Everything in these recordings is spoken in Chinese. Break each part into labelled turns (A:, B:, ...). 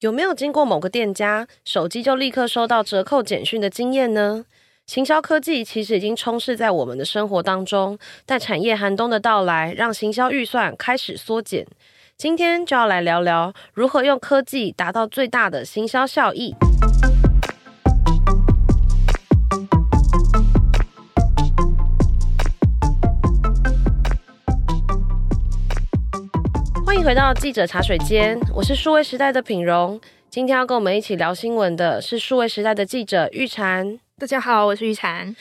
A: 有没有经过某个店家，手机就立刻收到折扣简讯的经验呢？行销科技其实已经充斥在我们的生活当中，但产业寒冬的到来，让行销预算开始缩减。今天就要来聊聊如何用科技达到最大的行销效益。迎回到记者茶水间，我是数位时代的品荣。今天要跟我们一起聊新闻的是数位时代的记者玉婵。
B: 大家好，我是玉婵。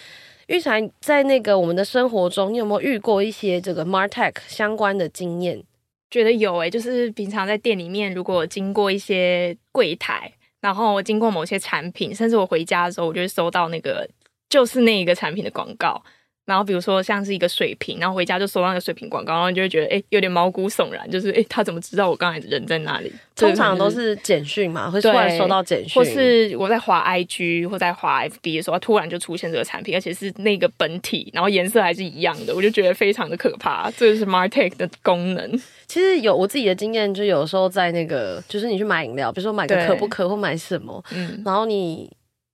A: 玉婵，在那个我们的生活中，你有没有遇过一些这个 MarTech 相关的经验？
B: 觉得有诶、欸，就是平常在店里面，如果经过一些柜台，然后经过某些产品，甚至我回家的时候，我就会收到那个就是那一个产品的广告。然后比如说像是一个水瓶，然后回家就收到那个水瓶广告，然后你就会觉得哎，有点毛骨悚然，就是哎，他怎么知道我刚才人在哪里？
A: 通常都是简讯嘛，会突然收到简讯，
B: 或是我在滑 IG 或在滑 FB 的时候，突然就出现这个产品，而且是那个本体，然后颜色还是一样的，我就觉得非常的可怕。这就是 MarTech 的功能。
A: 其实有我自己的经验，就有时候在那个，就是你去买饮料，比如说买个可不可或买什么，嗯，然后你。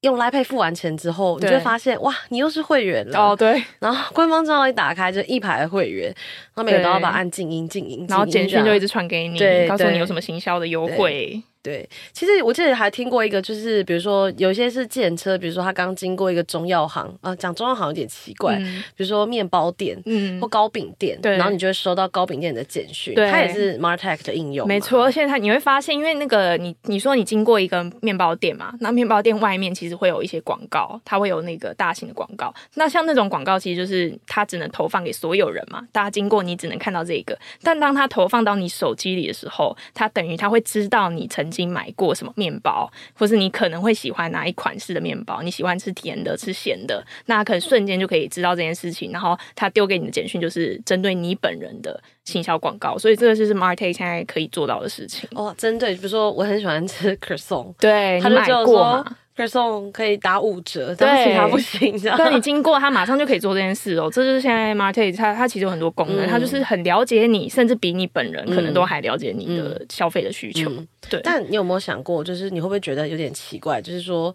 A: 用 Pay 付完钱之后，你就会发现哇，你又是会员了
B: 哦。对，
A: 然后官方账号一打开，就一排的会员，然后每个都要把按静音、静音，
B: 然后简讯就一直传给你，对，告诉你有什么行销的优惠。
A: 对，其实我记得还听过一个，就是比如说有些是计程车，比如说他刚经过一个中药行啊，讲中药行有点奇怪，嗯、比如说面包店，嗯，或糕饼店，对，然后你就会收到糕饼店的简讯，对，它也是 MarTech 的应用，
B: 没错。而且它你会发现，因为那个你你说你经过一个面包店嘛，那面包店外面其实会有一些广告，它会有那个大型的广告。那像那种广告，其实就是它只能投放给所有人嘛，大家经过你只能看到这个。但当它投放到你手机里的时候，它等于它会知道你曾经买过什么。面包，或是你可能会喜欢哪一款式的面包？你喜欢吃甜的，吃咸的？那可能瞬间就可以知道这件事情。然后他丢给你的简讯就是针对你本人的行销广告。所以这个就是 MarTech 现在可以做到的事情。
A: 哦，针对，比如说我很喜欢吃 Croissant，
B: 对，他就买过嘛。
A: 可送可以打五折，但是其他不行。这样，
B: 但你经过他马上就可以做这件事哦。这就是现在 MarTech 它它其实有很多功能，它、嗯、就是很了解你，甚至比你本人可能都还了解你的消费的需求。对，
A: 但你有没有想过，就是你会不会觉得有点奇怪？就是说，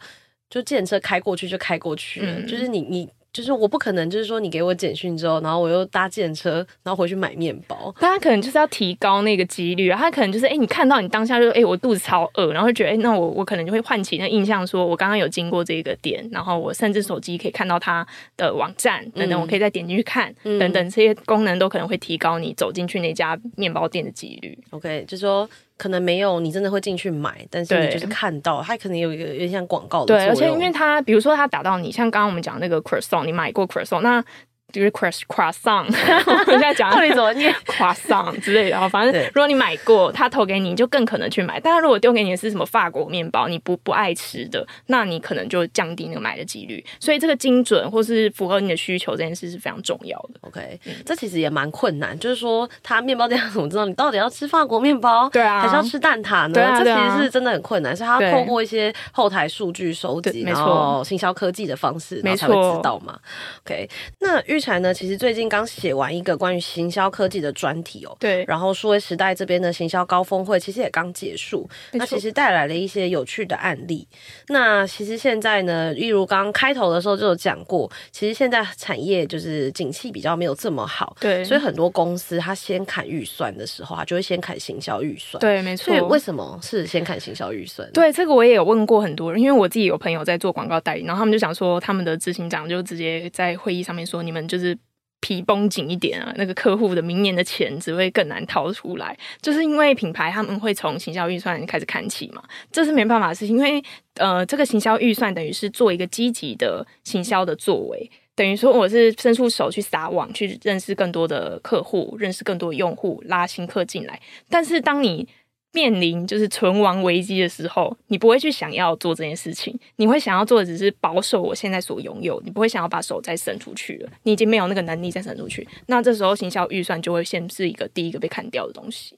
A: 就计程车开过去就开过去，嗯、就是你你。就是我不可能，就是说你给我简讯之后，然后我又搭计程车，然后回去买面包。
B: 但他可能就是要提高那个几率啊，他可能就是哎、欸，你看到你当下就哎、欸，我肚子超饿，然后就觉得哎、欸，那我我可能就会唤起那印象，说我刚刚有经过这个店，然后我甚至手机可以看到他的网站等等，我可以再点进去看、嗯、等等，这些功能都可能会提高你走进去那家面包店的几率。
A: OK，就是说。可能没有，你真的会进去买，但是你就是看到，它可能有一个有点像广告的。
B: 对，而且因为它，比如说它打到你，像刚刚我们讲那个 Croissant，你买过 Croissant，那。就是 croissant，我现在讲到底怎么念 croissant 之类的，然后反正如果你买过，他投给你，你就更可能去买。但是如果丢给你的是什么法国面包，你不不爱吃的，那你可能就降低那个买的几率。所以这个精准或是符合你的需求这件事是非常重要的。
A: OK，、嗯、这其实也蛮困难，就是说他面包店怎么知道你到底要吃法国面包，对啊，还是要吃蛋挞呢？对啊，对啊，这其实是真的很困难，是他透过一些后台数据收集，没错，行销科技的方式，然后才会知道嘛。OK，那玉婵呢？其实最近刚写完一个关于行销科技的专题哦，对。然后数位时代这边的行销高峰会其实也刚结束，那其实带来了一些有趣的案例。那其实现在呢，例如刚开头的时候就有讲过，其实现在产业就是景气比较没有这么好，对。所以很多公司他先砍预算的时候，他就会先砍行销预算，对，没错。所以为什么是先砍行销预算？
B: 对，这个我也有问过很多人，因为我自己有朋友在做广告代理，然后他们就想说，他们的执行长就直接在会议上面说，你们就是。皮绷紧一点啊，那个客户的明年的钱只会更难掏出来，就是因为品牌他们会从行销预算开始看起嘛，这是没办法的事情，因为呃，这个行销预算等于是做一个积极的行销的作为，等于说我是伸出手去撒网，去认识更多的客户，认识更多的用户，拉新客进来，但是当你面临就是存亡危机的时候，你不会去想要做这件事情，你会想要做的只是保守我现在所拥有，你不会想要把手再伸出去了，你已经没有那个能力再伸出去，那这时候行销预算就会先是一个第一个被砍掉的东西。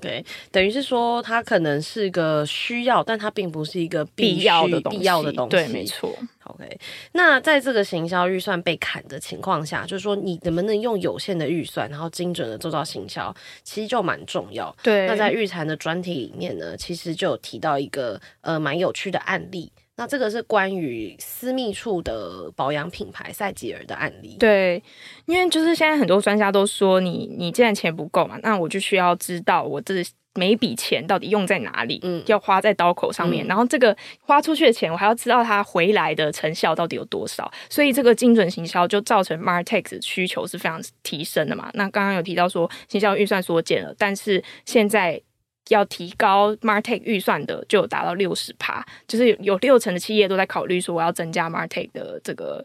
A: 对，等于是说它可能是个需要，但它并不是一个必要的必要的东西。
B: 对，没
A: 错。OK，OK，那在这个行销预算被砍的情况下，就是说你能不能用有限的预算，然后精准的做到行销，其实就蛮重要。
B: 对，
A: 那在预产的专题里面呢，其实就有提到一个呃蛮有趣的案例。那这个是关于私密处的保养品牌赛吉尔的案例。
B: 对，因为就是现在很多专家都说你，你你既然钱不够嘛，那我就需要知道我这每笔钱到底用在哪里，嗯，要花在刀口上面，嗯、然后这个花出去的钱，我还要知道它回来的成效到底有多少。所以这个精准行销就造成 Martech 的需求是非常提升的嘛。那刚刚有提到说行销预算缩减了，但是现在。要提高 Martech 预算的就有达到六十趴，就是有有六成的企业都在考虑说我要增加 Martech 的这个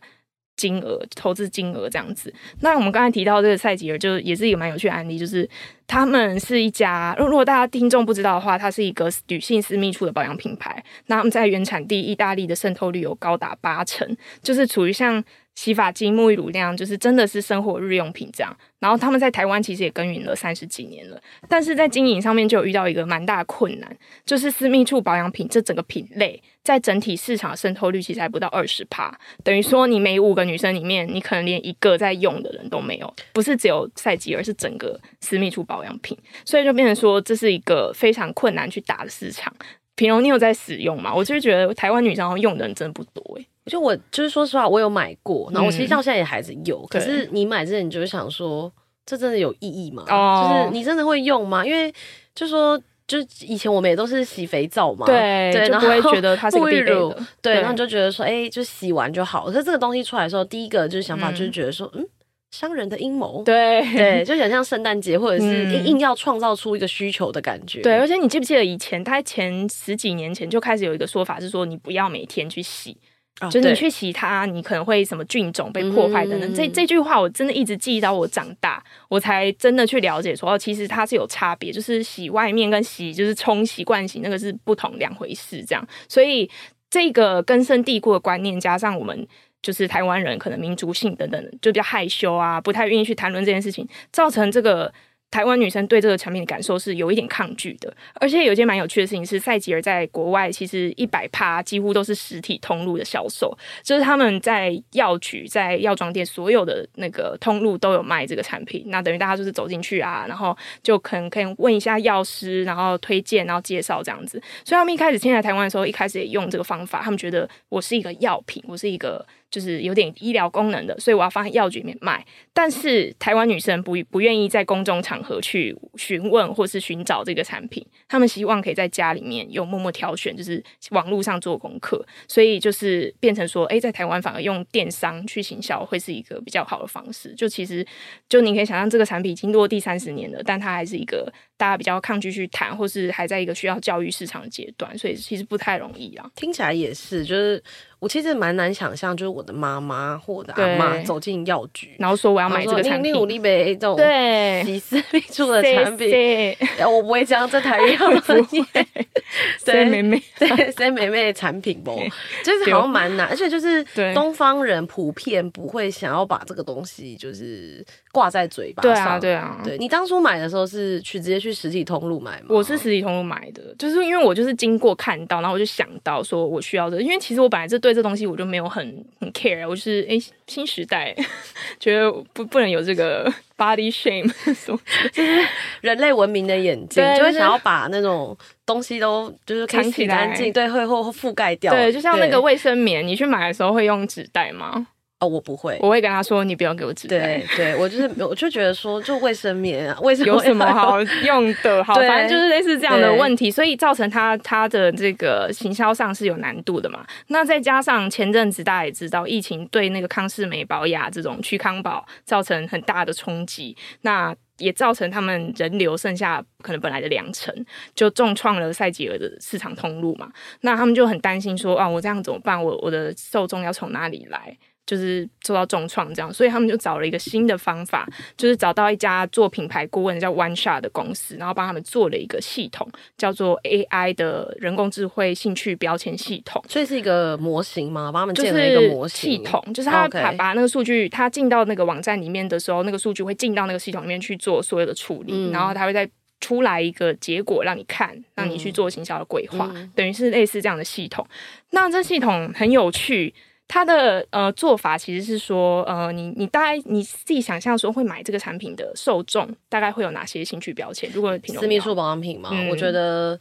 B: 金额投资金额这样子。那我们刚才提到这个赛吉尔，就也是一个蛮有趣的案例，就是他们是一家，如果大家听众不知道的话，它是一个女性私密处的保养品牌。那他们在原产地意大利的渗透率有高达八成，就是处于像。洗发精、沐浴乳那样，就是真的是生活日用品这样。然后他们在台湾其实也耕耘了三十几年了，但是在经营上面就有遇到一个蛮大的困难，就是私密处保养品这整个品类在整体市场渗透率其实还不到二十趴，等于说你每五个女生里面，你可能连一个在用的人都没有，不是只有赛季，而是整个私密处保养品，所以就变成说这是一个非常困难去打的市场。平荣，你有在使用吗？我就是觉得台湾女生用的人真的不多诶、
A: 就我就是说实话，我有买过，然后我其实到现在也还是有。嗯、可是你买之前，你就会想说，这真的有意义吗？哦、就是你真的会用吗？因为就说，就以前我们也都是洗肥皂嘛，
B: 对，对，就不会觉得它是沐浴乳，
A: 对，然后你就觉得说，哎、欸，就洗完就好。可是这个东西出来的时候，第一个就是想法就是觉得说，嗯，商人的阴谋，
B: 对
A: 对，就想像圣诞节或者是硬要创造出一个需求的感觉。
B: 对，而且你记不记得以前，大概前十几年前就开始有一个说法是说，你不要每天去洗。哦、就是你去洗它，你可能会什么菌种被破坏等等。嗯、这这句话我真的一直记到我长大，我才真的去了解说，哦，其实它是有差别，就是洗外面跟洗就是冲洗惯洗那个是不同两回事。这样，所以这个根深蒂固的观念，加上我们就是台湾人可能民族性等等，就比较害羞啊，不太愿意去谈论这件事情，造成这个。台湾女生对这个产品的感受是有一点抗拒的，而且有一件蛮有趣的事情是，赛吉尔在国外其实一百趴几乎都是实体通路的销售，就是他们在药局、在药妆店所有的那个通路都有卖这个产品。那等于大家就是走进去啊，然后就可能可以问一下药师，然后推荐，然后介绍这样子。所以他们一开始进来台湾的时候，一开始也用这个方法，他们觉得我是一个药品，我是一个。就是有点医疗功能的，所以我要放在药局里面卖。但是台湾女生不不愿意在公众场合去询问或是寻找这个产品，他们希望可以在家里面用默默挑选，就是网络上做功课。所以就是变成说，哎，在台湾反而用电商去行销会是一个比较好的方式。就其实就你可以想象，这个产品已经落地三十年了，但它还是一个大家比较抗拒去谈，或是还在一个需要教育市场的阶段，所以其实不太容易啊。
A: 听起来也是，就是。我其实蛮难想象，就是我的妈妈或我的阿妈走进药局，
B: 然后说我要买这个产品，
A: 努力呗这种对洗私密处的产品，我不会这样这台语，不会。对妹妹，对塞妹妹的产品不，就是好像蛮难，而且就是东方人普遍不会想要把这个东西就是挂在嘴巴上。对啊，
B: 对啊。
A: 对，你当初买的时候是去直接去实体通路买吗？
B: 我是实体通路买的，就是因为我就是经过看到，然后我就想到说我需要这个，因为其实我本来这对这东西我就没有很很 care，我就是哎、欸、新时代 觉得不不能有这个 body shame，
A: 就是人类文明的眼睛就会想要把那种东西都就是可以洗干净，对，会会覆盖掉。
B: 对，就像那个卫生棉，你去买的时候会用纸袋吗？
A: 哦，我不会，
B: 我会跟他说，你不要给我纸袋。
A: 对，对我就是，我就觉得说，就卫生棉啊，卫生
B: 有什么好用的？好，反正就是类似这样的问题，所以造成他他的这个行销上是有难度的嘛。那再加上前阵子大家也知道，疫情对那个康氏美保雅这种去康宝造成很大的冲击，那也造成他们人流剩下可能本来的两成，就重创了赛吉尔的市场通路嘛。那他们就很担心说，啊，我这样怎么办？我我的受众要从哪里来？就是受到重创这样，所以他们就找了一个新的方法，就是找到一家做品牌顾问叫 One Shot 的公司，然后帮他们做了一个系统，叫做 AI 的人工智慧兴趣标签系统。
A: 所以是一个模型吗？帮他们建了一个模型
B: 系统，就是他把把那个数据，他进到那个网站里面的时候，那个数据会进到那个系统里面去做所有的处理，嗯、然后他会再出来一个结果让你看，让你去做行销的规划，嗯、等于是类似这样的系统。那这系统很有趣。它的呃做法其实是说，呃，你你大概你自己想象说会买这个产品的受众大概会有哪些兴趣标签？如果
A: 私密处保养品嘛，嗯、我觉得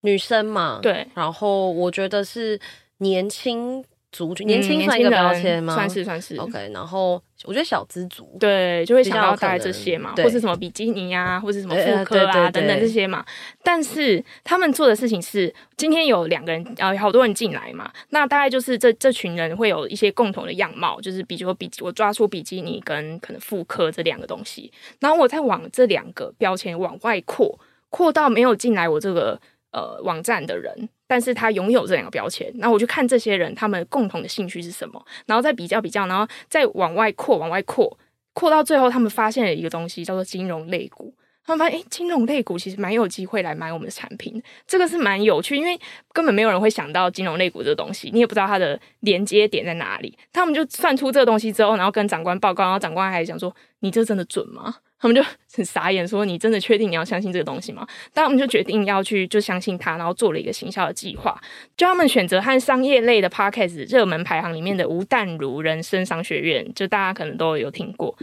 A: 女生嘛，
B: 对，
A: 然后我觉得是年轻。族群年轻算一个标签吗？
B: 算是算是。
A: OK，然后我觉得小资族
B: 对就会想到大概这些嘛，或是什么比基尼呀、啊，或是什么妇科啊等等这些嘛。但是他们做的事情是，今天有两个人呃，好多人进来嘛，那大概就是这这群人会有一些共同的样貌，就是比如说比我抓出比基尼跟可能妇科这两个东西，然后我再往这两个标签往外扩，扩到没有进来我这个呃网站的人。但是他拥有这两个标签，那我就看这些人他们共同的兴趣是什么，然后再比较比较，然后再往外扩，往外扩，扩到最后，他们发现了一个东西，叫做金融类股。他们发现，诶，金融类股其实蛮有机会来买我们的产品，这个是蛮有趣，因为根本没有人会想到金融类股这个东西，你也不知道它的连接点在哪里。他们就算出这个东西之后，然后跟长官报告，然后长官还讲说：“你这真的准吗？”他们就 很傻眼，说：“你真的确定你要相信这个东西吗？”但我们就决定要去就相信他，然后做了一个行销的计划。就他们选择和商业类的 podcast 热门排行里面的吴淡如人生商学院，就大家可能都有听过，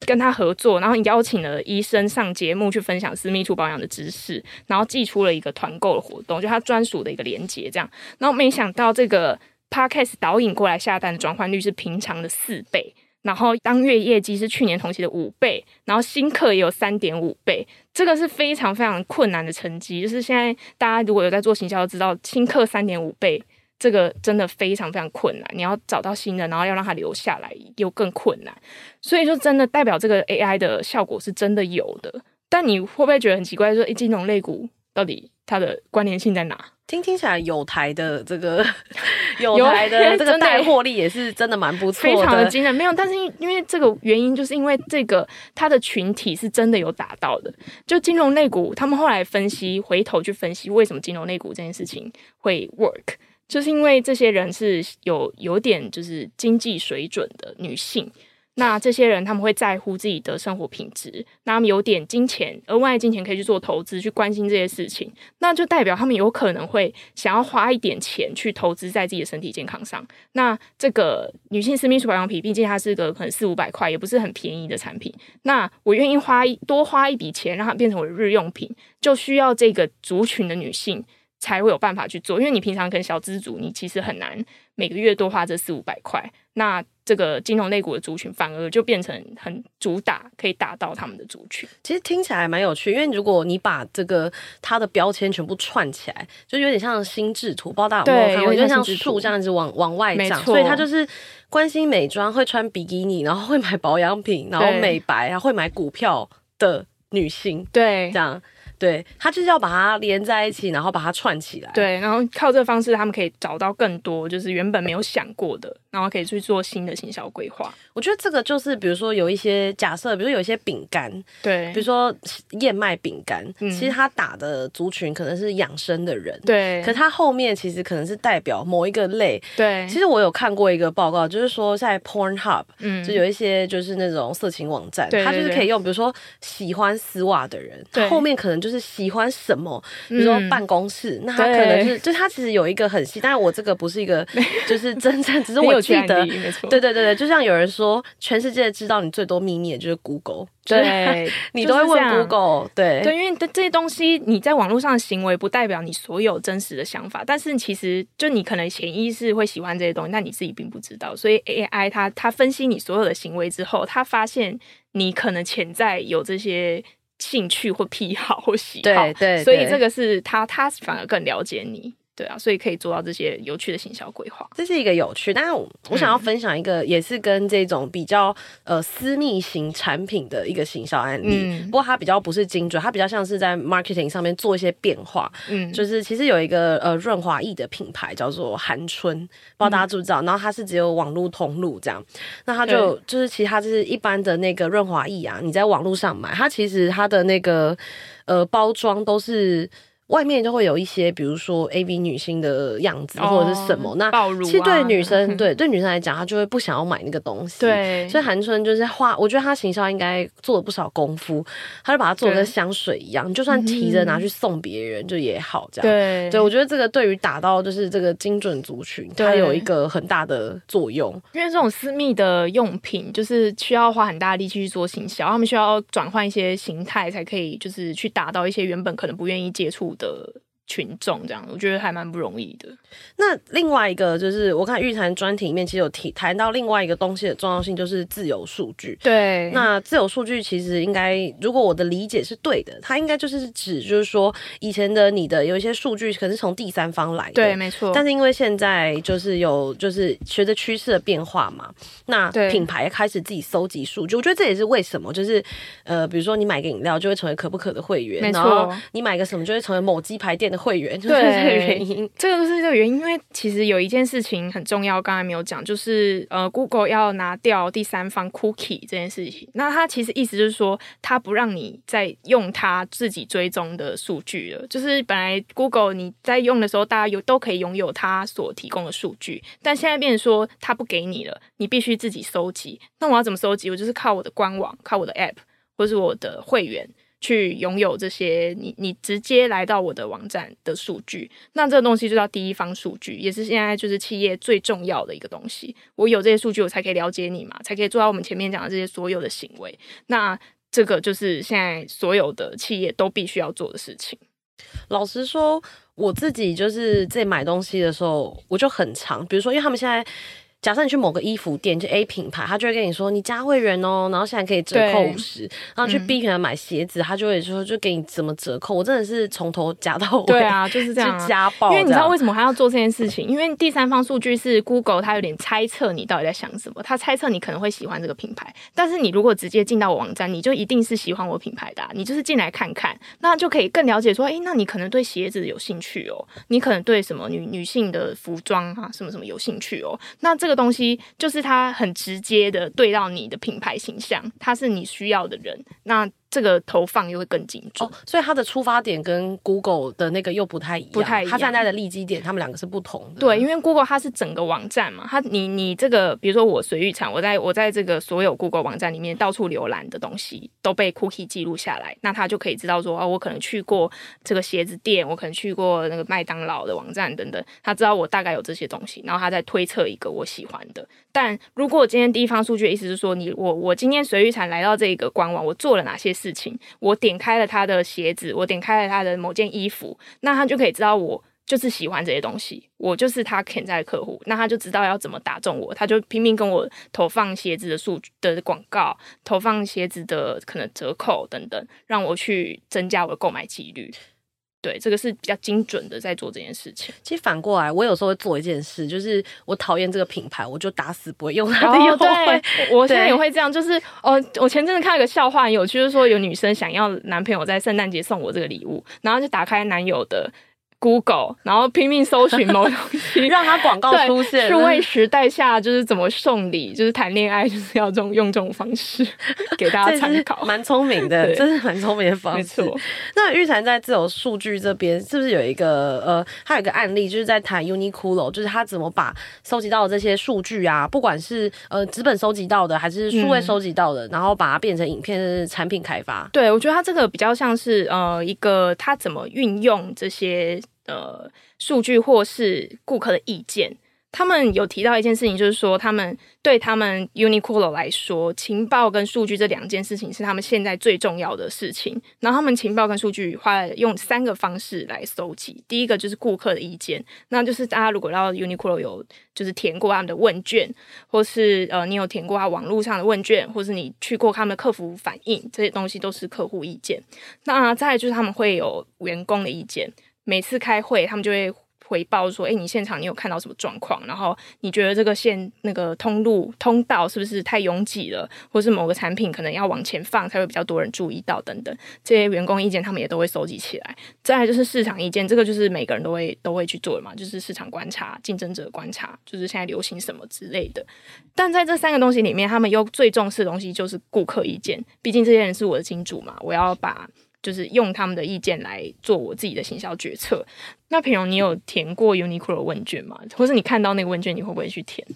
B: 跟他合作，然后邀请了医生上节目去分享私密处保养的知识，然后寄出了一个团购的活动，就他专属的一个连接，这样。然后没想到这个 podcast 导引过来下单的转换率是平常的四倍。然后当月业绩是去年同期的五倍，然后新客也有三点五倍，这个是非常非常困难的成绩。就是现在大家如果有在做行销，都知道新客三点五倍，这个真的非常非常困难。你要找到新的，然后要让他留下来，又更困难。所以就真的代表这个 AI 的效果是真的有的。但你会不会觉得很奇怪？说，诶，金融类股到底它的关联性在哪？
A: 听听起来有台的这个 有台的这个带货力也是真的蛮不错的，
B: 非常的惊人。没有，但是因为这个原因，就是因为这个它的群体是真的有达到的。就金融类股，他们后来分析，回头去分析为什么金融类股这件事情会 work，就是因为这些人是有有点就是经济水准的女性。那这些人他们会在乎自己的生活品质，那他们有点金钱，额外金钱可以去做投资，去关心这些事情，那就代表他们有可能会想要花一点钱去投资在自己的身体健康上。那这个女性私密处保养品，毕竟它是个可能四五百块，也不是很便宜的产品。那我愿意花多花一笔钱，让它变成我的日用品，就需要这个族群的女性才会有办法去做，因为你平常跟小资族，你其实很难每个月多花这四五百块。那这个金融类股的族群反而就变成很主打，可以打到他们的族群。
A: 其实听起来蛮有趣，因为如果你把这个它的标签全部串起来，就有点像心智图，不知道大家有没有看过？就像树这样子往往外长，所以它就是关心美妆、会穿比基尼，然后会买保养品，然后美白，然后会买股票的女性。
B: 对，
A: 这样。对，他就是要把它连在一起，然后把它串起来。
B: 对，然后靠这个方式，他们可以找到更多就是原本没有想过的，然后可以去做新的行销规划。
A: 我觉得这个就是，比如说有一些假设，比如说有一些饼干，
B: 对，
A: 比如说燕麦饼干，嗯，其实它打的族群可能是养生的人，
B: 对，
A: 可它后面其实可能是代表某一个类，
B: 对。
A: 其实我有看过一个报告，就是说在 Pornhub，嗯，就有一些就是那种色情网站，它就是可以用，比如说喜欢丝袜的人，对，后面可能就是喜欢。什么？比如说办公室，嗯、那他可能是，就他其实有一个很细，但是我这个不是一个，就是真正，只是我记得，对对对对，就像有人说，全世界知道你最多秘密的就是 Google，
B: 对，
A: 你都会问 Google，对
B: 对，因为这些东西你在网络上的行为不代表你所有真实的想法，但是其实就你可能潜意识会喜欢这些东西，但你自己并不知道，所以 AI 它它分析你所有的行为之后，它发现你可能潜在有这些。兴趣或癖好或喜好，
A: 对，对，对，
B: 所以这个是他，他反而更了解你。对啊，所以可以做到这些有趣的行销规划，
A: 这是一个有趣。但是我，我想要分享一个，也是跟这种比较呃私密型产品的一个行销案例。嗯，不过它比较不是精准，它比较像是在 marketing 上面做一些变化。嗯，就是其实有一个呃润滑液的品牌叫做韩春，不知道大家知不知道？嗯，然后它是只有网络通路这样，那它就就是其实它就是一般的那个润滑液啊，你在网络上买，它其实它的那个呃包装都是。外面就会有一些，比如说 AV 女星的样子或者是什么，哦、那
B: 暴露、啊、
A: 其实对女生，对对女生来讲，她就会不想要买那个东西。
B: 对，
A: 所以韩春就是花，我觉得她行销应该做了不少功夫，她就把它做的跟香水一样，就算提着拿去送别人就也好，这样。对，对我觉得这个对于打到就是这个精准族群，它有一个很大的作用。
B: 因为这种私密的用品，就是需要花很大力气去做行销，他们需要转换一些形态，才可以就是去打到一些原本可能不愿意接触的群众这样，我觉得还蛮不容易的。
A: 那另外一个就是，我看玉蝉专题里面其实有提谈到另外一个东西的重要性，就是自由数据。
B: 对，
A: 那自由数据其实应该，如果我的理解是对的，它应该就是指，就是说以前的你的有一些数据可能是从第三方来的，
B: 对，没错。
A: 但是因为现在就是有，就是随着趋势的变化嘛，那品牌开始自己搜集数据，我觉得这也是为什么，就是呃，比如说你买个饮料就会成为可不可的
B: 会员。
A: 然后你买个什么就会成为某鸡排店的。会员就是这个原因，
B: 这个是这个原因，因为其实有一件事情很重要，刚才没有讲，就是呃，Google 要拿掉第三方 Cookie 这件事情。那它其实意思就是说，它不让你再用它自己追踪的数据了。就是本来 Google 你在用的时候，大家有都可以拥有它所提供的数据，但现在变成说它不给你了，你必须自己收集。那我要怎么收集？我就是靠我的官网，靠我的 App，或是我的会员。去拥有这些你你直接来到我的网站的数据，那这个东西就叫第一方数据，也是现在就是企业最重要的一个东西。我有这些数据，我才可以了解你嘛，才可以做到我们前面讲的这些所有的行为。那这个就是现在所有的企业都必须要做的事情。
A: 老实说，我自己就是在买东西的时候，我就很长，比如说，因为他们现在。假设你去某个衣服店，就 A 品牌，他就会跟你说你加会员哦，然后现在可以折扣五十。然后去 B 品牌买鞋子，嗯、他就会说就给你怎么折扣。我真的是从头加到尾，
B: 对啊，就是这样、啊，家暴。因为你知道为什么他要做这件事情？因为第三方数据是 Google，他有点猜测你到底在想什么，他猜测你可能会喜欢这个品牌。但是你如果直接进到我网站，你就一定是喜欢我品牌的、啊，你就是进来看看，那就可以更了解说，哎、欸，那你可能对鞋子有兴趣哦，你可能对什么女女性的服装啊，什么什么有兴趣哦。那这个东西就是。它很直接的对到你的品牌形象，它是你需要的人，那。这个投放又会更精准，哦，所以它的出发点跟 Google 的那个又不太一样，不太一样。
A: 它站在的利基点，他们两个是不同的。
B: 对，因为 Google 它是整个网站嘛，它你你这个，比如说我水玉场，我在我在这个所有 Google 网站里面到处浏览的东西都被 Cookie 记录下来，那它就可以知道说，哦，我可能去过这个鞋子店，我可能去过那个麦当劳的网站等等，他知道我大概有这些东西，然后他再推测一个我喜欢的。但如果我今天第一方数据的意思是说，你我我今天随玉产来到这个官网，我做了哪些事情，我。点开了他的鞋子，我点开了他的某件衣服，那他就可以知道我就是喜欢这些东西，我就是他潜在的客户，那他就知道要怎么打中我，他就拼命跟我投放鞋子的数据的广告，投放鞋子的可能折扣等等，让我去增加我的购买几率。对，这个是比较精准的在做这件事情。
A: 其实反过来，我有时候会做一件事，就是我讨厌这个品牌，我就打死不会用它的优惠。
B: 哦、我现在也会这样，就是哦，我前阵子看了个笑话，很有趣，就是说有女生想要男朋友在圣诞节送我这个礼物，然后就打开男友的。Google，然后拼命搜寻某东西，
A: 让它广告出现。
B: 数位时代下，就是怎么送礼，就是谈恋爱，就是要这种用这种方式 给大家参考。
A: 蛮聪明的，真是蛮聪明的方式。
B: 没错。
A: 那玉蝉在自由数据这边，是不是有一个呃，他有一个案例，就是在谈 Uniqlo，就是他怎么把收集到的这些数据啊，不管是呃纸本收集到的，还是数位收集到的，嗯、然后把它变成影片的产品开发。
B: 对，我觉得他这个比较像是呃一个他怎么运用这些。呃，数据或是顾客的意见，他们有提到一件事情，就是说，他们对他们 Uniqlo 来说，情报跟数据这两件事情是他们现在最重要的事情。然后，他们情报跟数据花了用三个方式来搜集。第一个就是顾客的意见，那就是大家如果到 Uniqlo 有就是填过他们的问卷，或是呃你有填过他网络上的问卷，或是你去过他们的客服反映，这些东西都是客户意见。那再就是他们会有员工的意见。每次开会，他们就会回报说：“哎，你现场你有看到什么状况？然后你觉得这个线那个通路通道是不是太拥挤了？或是某个产品可能要往前放才会比较多人注意到等等。这些员工意见他们也都会收集起来。再来就是市场意见，这个就是每个人都会都会去做的嘛，就是市场观察、竞争者观察，就是现在流行什么之类的。但在这三个东西里面，他们又最重视的东西就是顾客意见。毕竟这些人是我的金主嘛，我要把。就是用他们的意见来做我自己的行销决策。那平荣，你有填过 Uniqlo 问卷吗？或是你看到那个问卷，你会不会去填？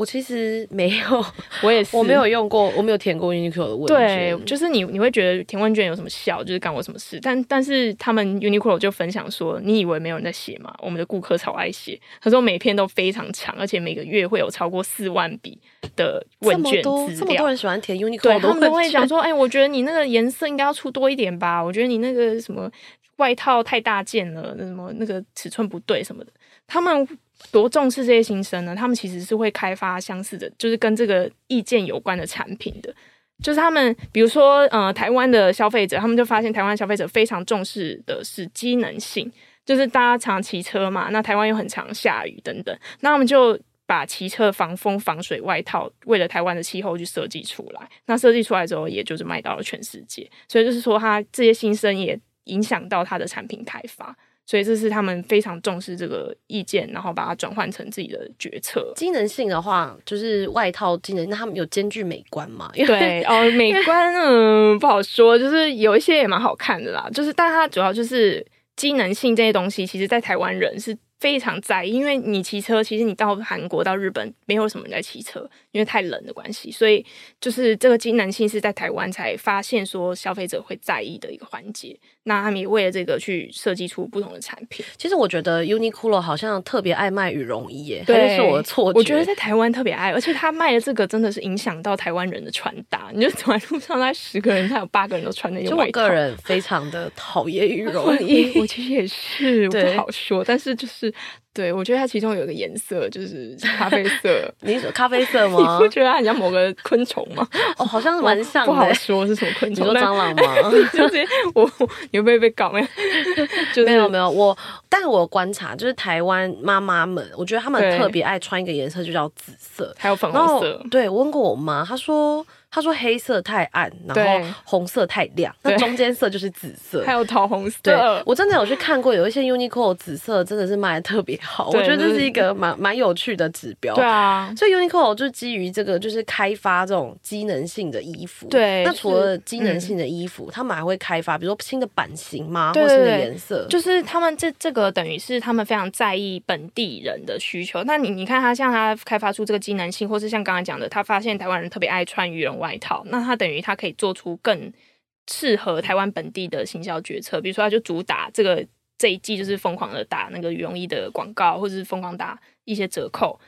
A: 我其实没有，
B: 我也是，
A: 我没有用过，我没有填过 Uniqlo 的问卷。
B: 对，就是你你会觉得填问卷有什么效？就是干我什么事？但但是他们 Uniqlo 就分享说，你以为没有人在写吗？我们的顾客超爱写，他说每篇都非常长，而且每个月会有超过四万笔的问卷资料。这么多，
A: 这么多人喜欢填 Uniqlo
B: 对，他们都会讲说，哎、欸，我觉得你那个颜色应该要出多一点吧？我觉得你那个什么外套太大件了，那什么那个尺寸不对什么的，他们。多重视这些新生呢？他们其实是会开发相似的，就是跟这个意见有关的产品的。就是他们，比如说，呃，台湾的消费者，他们就发现台湾消费者非常重视的是机能性，就是大家常骑车嘛，那台湾又很常下雨等等，那他们就把骑车防风防水外套，为了台湾的气候去设计出来。那设计出来之后，也就是卖到了全世界。所以就是说，他这些新生也影响到他的产品开发。所以这是他们非常重视这个意见，然后把它转换成自己的决策。
A: 机能性的话，就是外套机能，那他们有兼具美观吗？
B: 对 哦，美观嗯不好说，就是有一些也蛮好看的啦。就是，但它主要就是机能性这些东西，其实在台湾人是非常在意，因为你骑车，其实你到韩国、到日本，没有什么人在骑车。因为太冷的关系，所以就是这个机能性是在台湾才发现说消费者会在意的一个环节。那他们也为了这个去设计出不同的产品。
A: 其实我觉得 Uniqlo 好像特别爱卖羽绒衣耶，对，还是，我的错觉？
B: 我觉得在台湾特别爱，而且他卖的这个真的是影响到台湾人的穿搭。你就走在路上，那十个人他有八个人都穿那件外套。
A: 就我个人非常的讨厌羽绒衣，
B: 我其实也是不好说，但是就是对我觉得它其中有一个颜色就是咖啡色，
A: 你说咖啡色吗？
B: 你不觉得它很像某个昆虫吗？
A: 哦，好像是蛮像的。
B: 不好说是什么昆虫。
A: 你说蟑螂吗？
B: 就是我，你会不会被搞没？
A: 就是、没有没有我，但是我观察就是台湾妈妈们，我觉得他们特别爱穿一个颜色，就叫紫色，
B: 还有粉红色。
A: 对，我问过我妈，她说。他说黑色太暗，然后红色太亮，那中间色就是紫色，
B: 还有桃红色。
A: 对，我真的有去看过，有一些 Uniqlo 紫色真的是卖的特别好，我觉得这是一个蛮蛮有趣的指标。
B: 对啊，
A: 所以 Uniqlo 就基于这个，就是开发这种机能性的衣服。
B: 对，
A: 那除了机能性的衣服，嗯、他们还会开发，比如说新的版型吗？或者新的颜色？
B: 就是他们这这个等于是他们非常在意本地人的需求。那你你看他像他开发出这个机能性，或是像刚才讲的，他发现台湾人特别爱穿羽绒外套，那他。等于他可以做出更适合台湾本地的行销决策，比如说他就主打这个这一季就是疯狂的打那个羽绒衣的广告，或者是疯狂打一些折扣，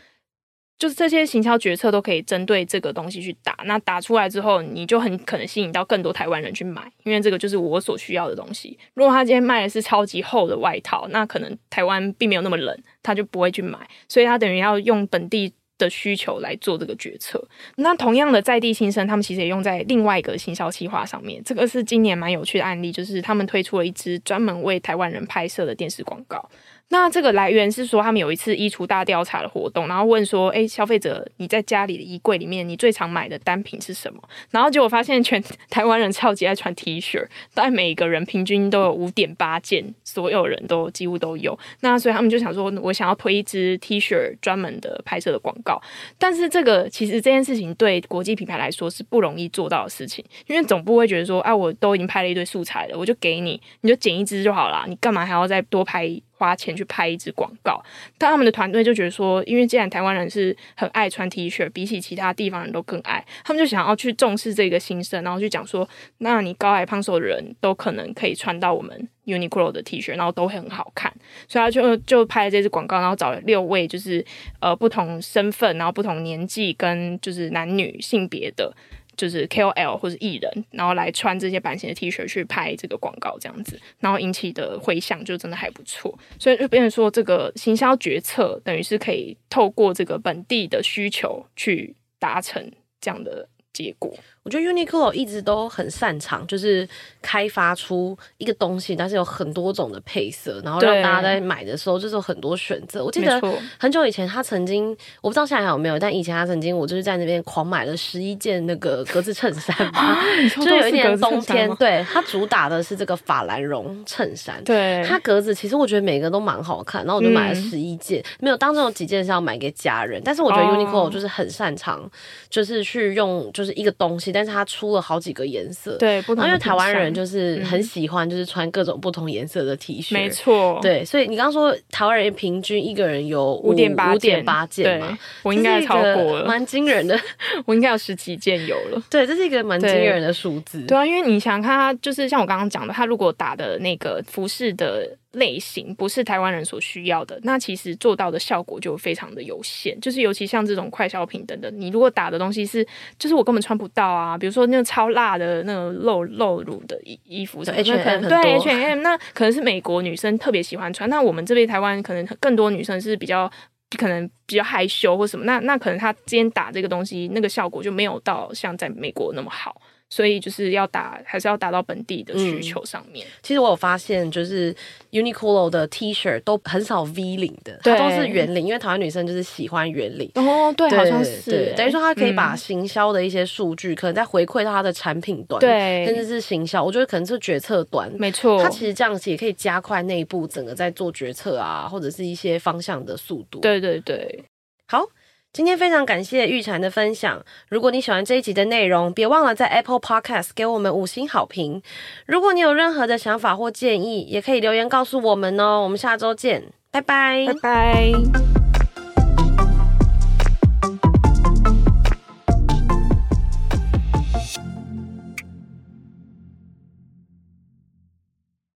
B: 就是这些行销决策都可以针对这个东西去打。那打出来之后，你就很可能吸引到更多台湾人去买，因为这个就是我所需要的东西。如果他今天卖的是超级厚的外套，那可能台湾并没有那么冷，他就不会去买。所以他等于要用本地。的需求来做这个决策。那同样的在地新生，他们其实也用在另外一个行销企划上面。这个是今年蛮有趣的案例，就是他们推出了一支专门为台湾人拍摄的电视广告。那这个来源是说，他们有一次衣橱大调查的活动，然后问说：“哎，消费者，你在家里的衣柜里面，你最常买的单品是什么？”然后结果发现，全 台湾人超级爱穿 T 恤，但每个人平均都有五点八件，所有人都几乎都有。那所以他们就想说，我想要推一支 T 恤专门的拍摄的广告。但是这个其实这件事情对国际品牌来说是不容易做到的事情，因为总部会觉得说：“啊，我都已经拍了一堆素材了，我就给你，你就剪一支就好了，你干嘛还要再多拍？”花钱去拍一支广告，但他们的团队就觉得说，因为既然台湾人是很爱穿 T 恤，比起其他地方人都更爱，他们就想要去重视这个心声，然后去讲说，那你高矮胖瘦的人都可能可以穿到我们 Uniqlo 的 T 恤，然后都会很好看，所以他就就拍了这支广告，然后找了六位就是呃不同身份，然后不同年纪跟就是男女性别的。就是 KOL 或者艺人，然后来穿这些版型的 T 恤去拍这个广告，这样子，然后引起的回响就真的还不错，所以就变成说，这个行销决策等于是可以透过这个本地的需求去达成这样的结果。
A: 我觉得 Uniqlo 一直都很擅长，就是开发出一个东西，但是有很多种的配色，然后让大家在买的时候就是有很多选择。我记得很久以前，他曾经我不知道现在还有没有，但以前他曾经我就是在那边狂买了十一件那个格子衬衫吧，就有一年冬天，对，他主打的是这个法兰绒衬衫，
B: 对，
A: 它格子其实我觉得每个都蛮好看，然后我就买了十一件，嗯、没有当中有几件是要买给家人，但是我觉得 Uniqlo 就是很擅长，就是去用就是一个东西。西，但是它出了好几个颜色。
B: 对，不同。
A: 因为台湾人就是很喜欢，就是穿各种不同颜色的 T 恤。
B: 没错。对，
A: 所以你刚刚说台湾人平均一个人有
B: 五点八五点
A: 八件嘛？
B: 我应该超过了，
A: 蛮惊人的。
B: 我应该有十几件有了。
A: 对，这是一个蛮惊人的数字。
B: 对啊，因为你想看，他就是像我刚刚讲的，他如果打的那个服饰的。类型不是台湾人所需要的，那其实做到的效果就非常的有限。就是尤其像这种快消品等等，你如果打的东西是，就是我根本穿不到啊。比如说那个超辣的那个露露乳的衣衣服什么，
A: 对 H&M
B: 对 H&M，那可能是美国女生特别喜欢穿。那我们这边台湾可能更多女生是比较可能比较害羞或什么，那那可能她今天打这个东西，那个效果就没有到像在美国那么好。所以就是要打，还是要打到本地的需求上面。嗯、
A: 其实我有发现，就是 Uniqlo 的 T 恤都很少 V 领的，它都是圆领，因为台湾女生就是喜欢圆领。
B: 哦，对，对好像是。
A: 等于说，它可以把行销的一些数据，嗯、可能再回馈到它的产品端，
B: 对，
A: 甚至是行销。我觉得可能是决策端，
B: 没错。
A: 它其实这样子也可以加快内部整个在做决策啊，或者是一些方向的速度。
B: 对对对，
A: 好。今天非常感谢玉婵的分享。如果你喜欢这一集的内容，别忘了在 Apple Podcast 给我们五星好评。如果你有任何的想法或建议，也可以留言告诉我们哦。我们下周见，拜拜，
B: 拜拜。